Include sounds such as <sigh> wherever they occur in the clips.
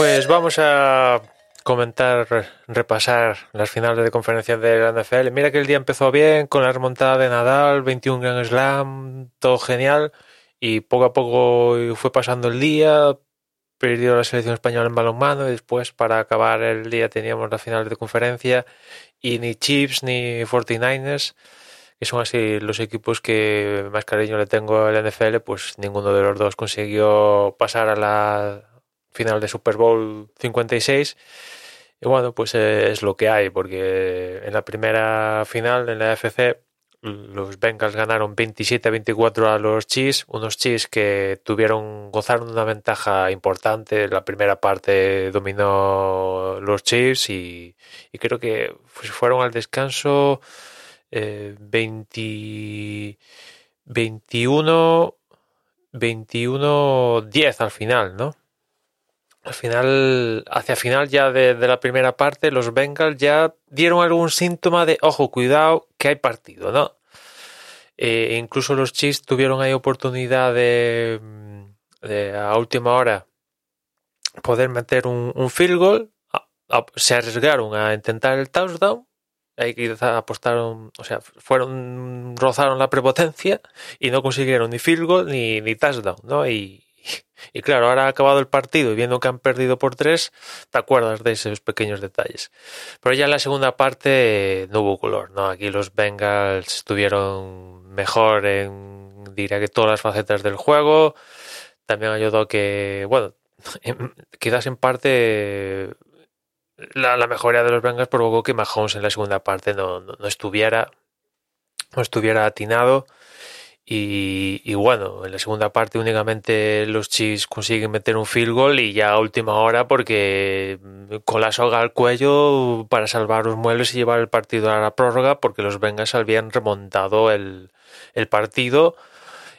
Pues vamos a comentar, repasar las finales de conferencia de la NFL. Mira que el día empezó bien con la remontada de Nadal, 21 Grand Slam, todo genial. Y poco a poco fue pasando el día, perdió la selección española en balonmano y después para acabar el día teníamos la final de conferencia y ni Chiefs ni 49ers, que son así los equipos que más cariño le tengo al NFL, pues ninguno de los dos consiguió pasar a la final de Super Bowl 56. Y bueno, pues es lo que hay, porque en la primera final, en la FC, los Bengals ganaron 27 a 24 a los Chiefs, unos Chiefs que tuvieron, gozaron una ventaja importante. La primera parte dominó los Chiefs y, creo que fueron al descanso eh, 20, 21, 21, 10 al final, ¿no? Al final, hacia final ya de, la primera parte, los Bengals ya dieron algún síntoma de, ojo, cuidado, que hay partido, ¿no? E incluso los Chiefs tuvieron ahí oportunidad de, a última hora poder meter un, field goal. se arriesgaron a intentar el touchdown. Ahí apostaron, o sea, fueron, rozaron la prepotencia y no consiguieron ni field goal ni, ni touchdown, ¿no? Y, <laughs> y claro, ahora ha acabado el partido y viendo que han perdido por tres, te acuerdas de esos pequeños detalles. Pero ya en la segunda parte no hubo color, ¿no? Aquí los Bengals estuvieron mejor en, diría que todas las facetas del juego. También ayudó que, bueno, <laughs> quizás en parte la, la, mejoría de los Bengals provocó que Mahomes en la segunda parte no, no estuviera no estuviera atinado y, bueno, en la segunda parte únicamente los Chiefs consiguen meter un field goal y ya a última hora porque mm, con la soga al cuello para salvar los muebles y llevar el partido a la prórroga porque los Bengals habían remontado el, partido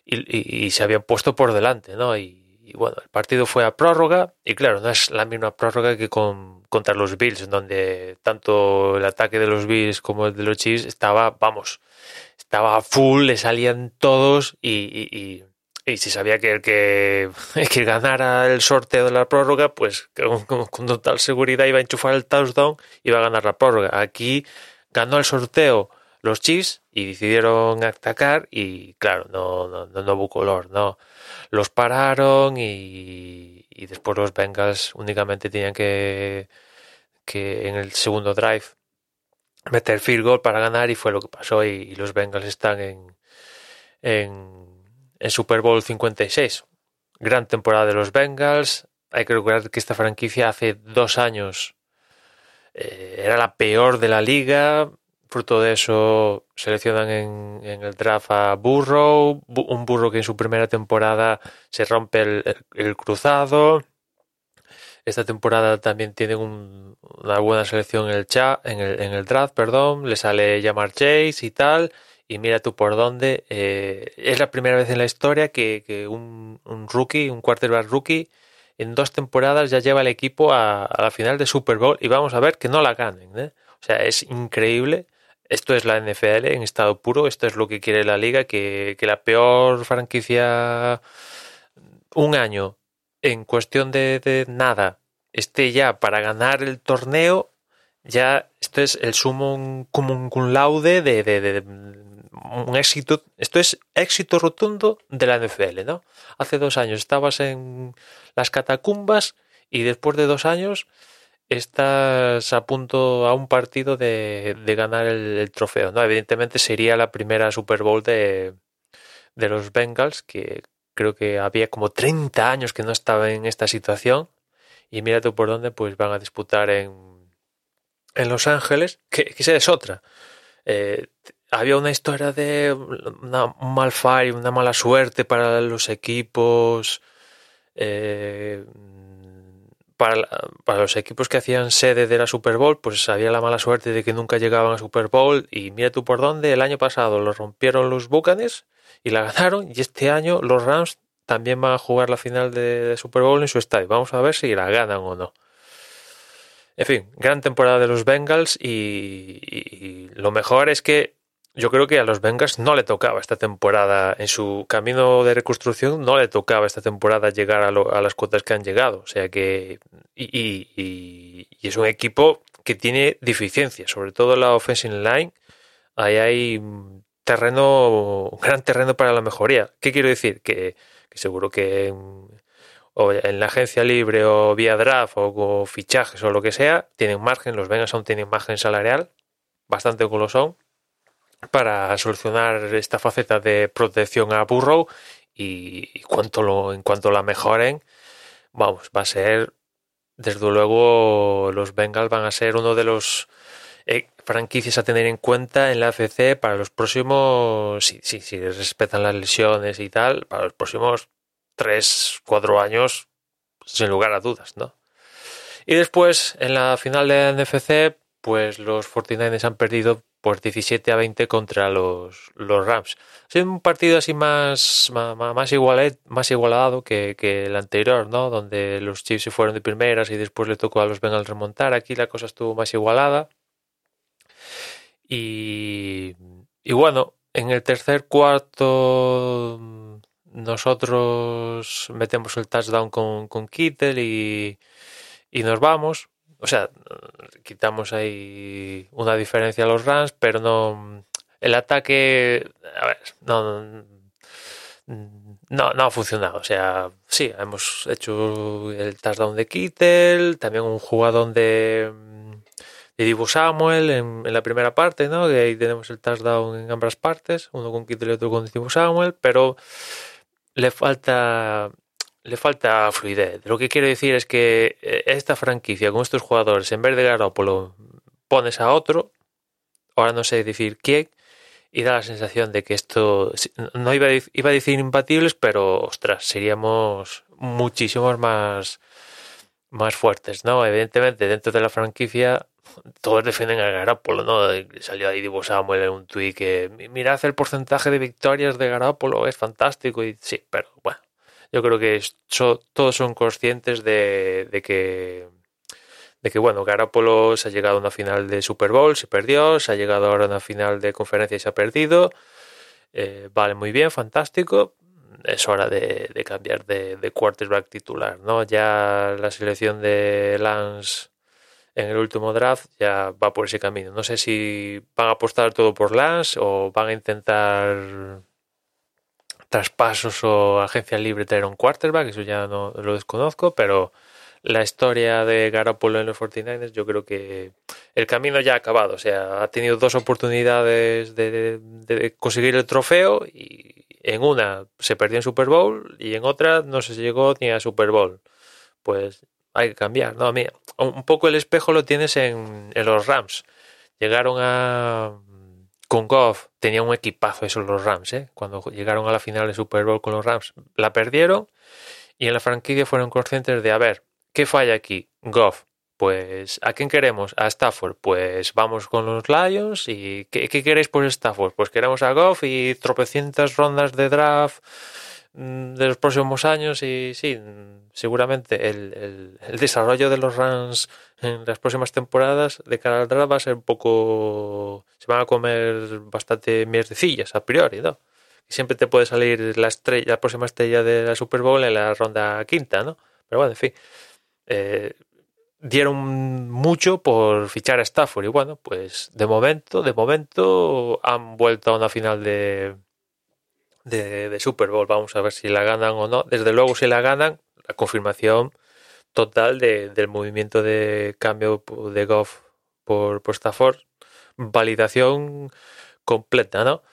y, se habían puesto por delante, ¿no? Y, bueno, el partido fue a prórroga y claro, no es la misma prórroga que con, contra los Bills, donde tanto el ataque de los Bills como el de los Chiefs estaba, vamos, estaba full, le salían todos y, y, y, se sabía que el que, <laughs> que ganara el sorteo de la prórroga, pues con, total seguridad iba a enchufar el touchdown y iba a ganar la prórroga. Aquí ganó el sorteo los Chiefs y decidieron atacar y claro, no, no, no, hubo color, no. Los pararon y, y después los Bengals únicamente tenían que, que en el segundo drive meter field goal para ganar y fue lo que pasó y, los Bengals están en, en, Super Bowl 56. Gran temporada de los Bengals. Hay que recordar que esta franquicia hace dos años eh, era la peor de la liga. Fruto de eso seleccionan en, el draft a Burrow, un Burrow que en su primera temporada se rompe el cruzado esta temporada también tiene una buena selección en el, chat, en el, en el draft, perdón. Le sale llamar Chase y tal. Y mira tú por dónde. Eh, es la primera vez en la historia que, un, rookie, un quarterback rookie, en dos temporadas ya lleva el equipo a, la final de Super Bowl. Y vamos a ver que no la ganen. ¿eh? O sea, es increíble. Esto es la NFL en estado puro. Esto es lo que quiere la liga. Que, que la peor franquicia un año en cuestión de, nada esté ya para ganar el torneo, ya esto es el sumo común cum laude de, de, un éxito. Esto es éxito rotundo de la NFL, ¿no? Hace dos años estabas en las catacumbas y después de dos años estás a punto a un partido de, ganar el, trofeo, ¿no? Evidentemente sería la primera Super Bowl de, de los Bengals que creo que había como 30 años que no estaba en esta situación y mira tú por dónde pues van a disputar en, en Los Ángeles, que, que es otra. Eh, había una historia de una, un mal fall, una mala suerte para los equipos, eh, para, los equipos que hacían sede de la Super Bowl, pues había la mala suerte de que nunca llegaban a Super Bowl y mira tú por dónde, el año pasado lo rompieron los Buccaneers y la <laughs> ganaron. Y este año los Rams también van a jugar la final de, Super Bowl en su estadio. Vamos a ver si la ganan o no. En fin, gran temporada de los Bengals y, lo mejor es que yo creo que a los Bengals no le tocaba esta temporada, en su camino de reconstrucción, no le tocaba esta temporada llegar a, lo, a las cuotas que han llegado. O sea que. Y, y, y, es un equipo que tiene deficiencias, sobre todo la offensive line. Ahí hay terreno, un gran terreno para la mejoría. ¿Qué quiero decir? Que, seguro que en, la agencia libre o vía draft o, fichajes o lo que sea, tienen margen, los Bengals aún tienen margen salarial, bastante son para solucionar esta faceta de protección a Burrow y, cuanto lo, en cuanto la mejoren, vamos, va a ser, desde luego, los Bengals van a ser uno de los eh, franquicias a tener en cuenta en la AFC para los próximos, si sí, sí, respetan las lesiones y tal, para los próximos 3, 4 años, sin lugar a dudas, ¿no? Y después, en la final de NFC, pues los 49ers han perdido por 17 a 20 contra los, los Rams. Ha sido un partido así más, más, más, igualado, más igualado que, que, el anterior, ¿no? Donde los Chiefs se fueron de primeras y después le tocó a los Bengals remontar. Aquí la cosa estuvo más igualada. Y, y bueno, en el tercer cuarto nosotros metemos el touchdown con, con Kittel y, y nos vamos o sea, quitamos ahí una diferencia a los Rams, pero no. El ataque. A ver, no. No, ha funcionado. O sea, sí, hemos hecho el touchdown de Kittel, también un jugador de, de Divo Samuel en, en, la primera parte, ¿no? De ahí tenemos el touchdown en ambas partes, uno con Kittel y otro con Divo Samuel, pero le falta le falta fluidez. Lo que quiero decir es que eh, esta franquicia con estos jugadores, en vez de Garoppolo, pones a otro, ahora no sé decir quién, y da la sensación de que esto, no iba a, iba a decir imbatibles, pero ostras, seríamos muchísimos más, más fuertes, ¿no? Evidentemente, dentro de la franquicia, todos defienden a Garoppolo, ¿no? Salió ahí Divo Samuel en un tweet que mirad el porcentaje de victorias de Garoppolo, es fantástico, y sí, pero bueno yo creo que todos son conscientes de, que de que bueno, Garapolo se ha llegado a una final de Super Bowl, se perdió, se ha llegado ahora a una final de conferencia y se ha perdido. Eh, vale, muy bien, fantástico. Es hora de, de cambiar de, de, quarterback titular, ¿no? Ya la selección de Lance en el último draft ya va por ese camino. No sé si van a apostar todo por Lance o van a intentar traspasos o agencia libre tener un quarterback, eso ya no lo desconozco, pero la historia de Garoppolo en los 49ers yo creo que el camino ya ha acabado, o sea, ha tenido dos oportunidades de, conseguir el trofeo y en una se perdió en Super Bowl y en otra no se llegó ni a Super Bowl. Pues hay que cambiar, ¿no? Mira, un poco el espejo lo tienes en, en los Rams. Llegaron a con Goff tenía un equipazo eso los Rams, ¿eh? Cuando llegaron a la final de Super Bowl con los Rams, la perdieron y en la franquicia fueron conscientes de, a ver, ¿qué falla aquí? Goff. Pues, ¿a quién queremos? A Stafford. Pues vamos con los Lions. ¿Y qué, qué queréis por Stafford? Pues queremos a Goff y tropecientas rondas de draft de los próximos años y sí, seguramente el, el, desarrollo de los Rams en las próximas temporadas de cara al draft va a ser un poco... se van a comer bastante mierdecillas a priori, ¿no? Siempre te puede salir la estrella, la próxima estrella de la Super Bowl en la ronda quinta, ¿no? Pero bueno, en fin. Eh, dieron mucho por fichar a Stafford y bueno, pues de momento, de momento han vuelto a una final de, de, Super Bowl. Vamos a ver si la ganan o no. Desde luego si la ganan, la confirmación total de, del movimiento de cambio de Goff por, por Stafford. Validación completa, ¿no?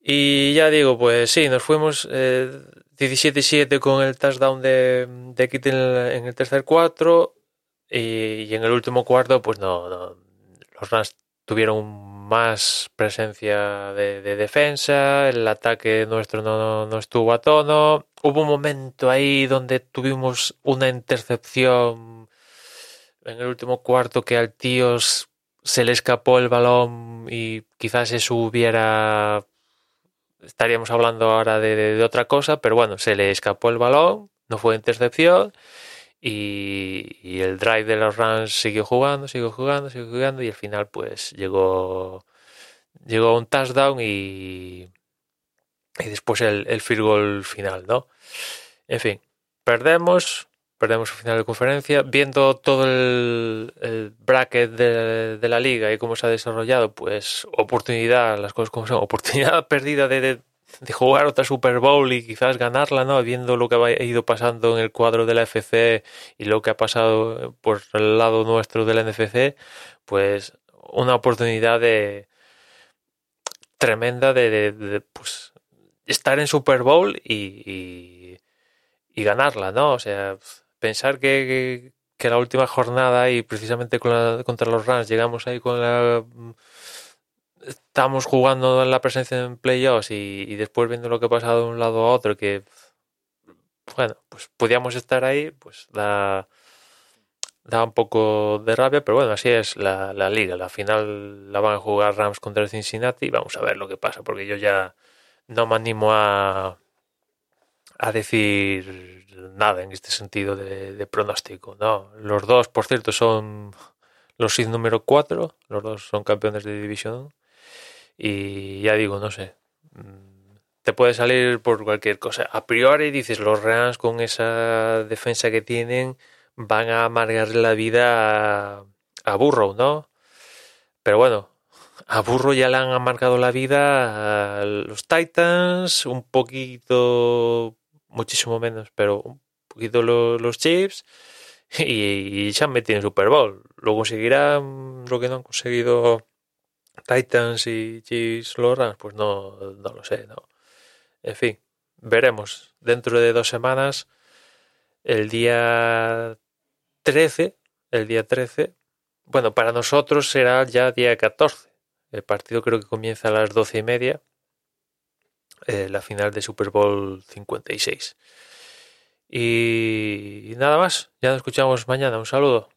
Y ya digo, pues sí, nos fuimos eh, 17-7 con el touchdown de, de en el, tercer cuarto. Y, en el último cuarto, pues no, no los Rams tuvieron más presencia de, de, defensa, el ataque nuestro no, no, estuvo a tono. Hubo un momento ahí donde tuvimos una intercepción en el último cuarto que al tío se le escapó el balón y quizás eso hubiera... Estaríamos hablando ahora de otra cosa, pero bueno, se le escapó el balón, no fue intercepción y, y, el drive de los Rams siguió jugando, siguió jugando, siguió jugando y al final pues llegó llegó a un touchdown y, y después el, el field goal final, ¿no? En fin, perdemos, perdemos el final de conferencia. Viendo todo el, bracket de, la liga y cómo se ha desarrollado, pues oportunidad, las cosas como son, oportunidad <laughs> perdida de, de jugar otra Super Bowl y quizás ganarla, ¿no? Viendo lo que ha ido pasando en el cuadro de la FC y lo que ha pasado por el lado nuestro de la NFC, pues una oportunidad de tremenda de, de, pues estar en Super Bowl y, y, ganarla, ¿no? O sea, pensar que, que, la última jornada y precisamente la, contra los Rams llegamos ahí con la estamos jugando en la presencia en playoffs y, después viendo lo que ha pasado de un lado a otro, que bueno, pues podíamos estar ahí, pues da, da un poco de rabia, pero bueno, así es la, la liga. La final la van a jugar Rams contra Cincinnati y vamos a ver lo que pasa, porque yo ya no me animo a, a decir nada en este sentido de, de pronóstico. No, los dos, por cierto, son los seed número 4, los dos son campeones de división y ya digo, no sé, mm, te puede salir por cualquier cosa. A priori dices, los Rams con esa defensa que tienen van a amargarle la vida a, a Burrow, ¿no? Pero bueno, a Burrow ya le han amargado la vida a los Titans, un poquito, muchísimo menos, pero un poquito los, los Chiefs y, y se han metido en Super Bowl. Lo conseguirán lo que no han conseguido Titans y Chiefs Lorans, pues no, no lo sé, ¿no? En fin, veremos. Dentro de dos semanas, el día 13, el día 13, bueno, para nosotros será ya día 14. El partido creo que comienza a las doce y media, eh, la final de Super Bowl 56. Y, y nada más, ya nos escuchamos mañana. Un saludo.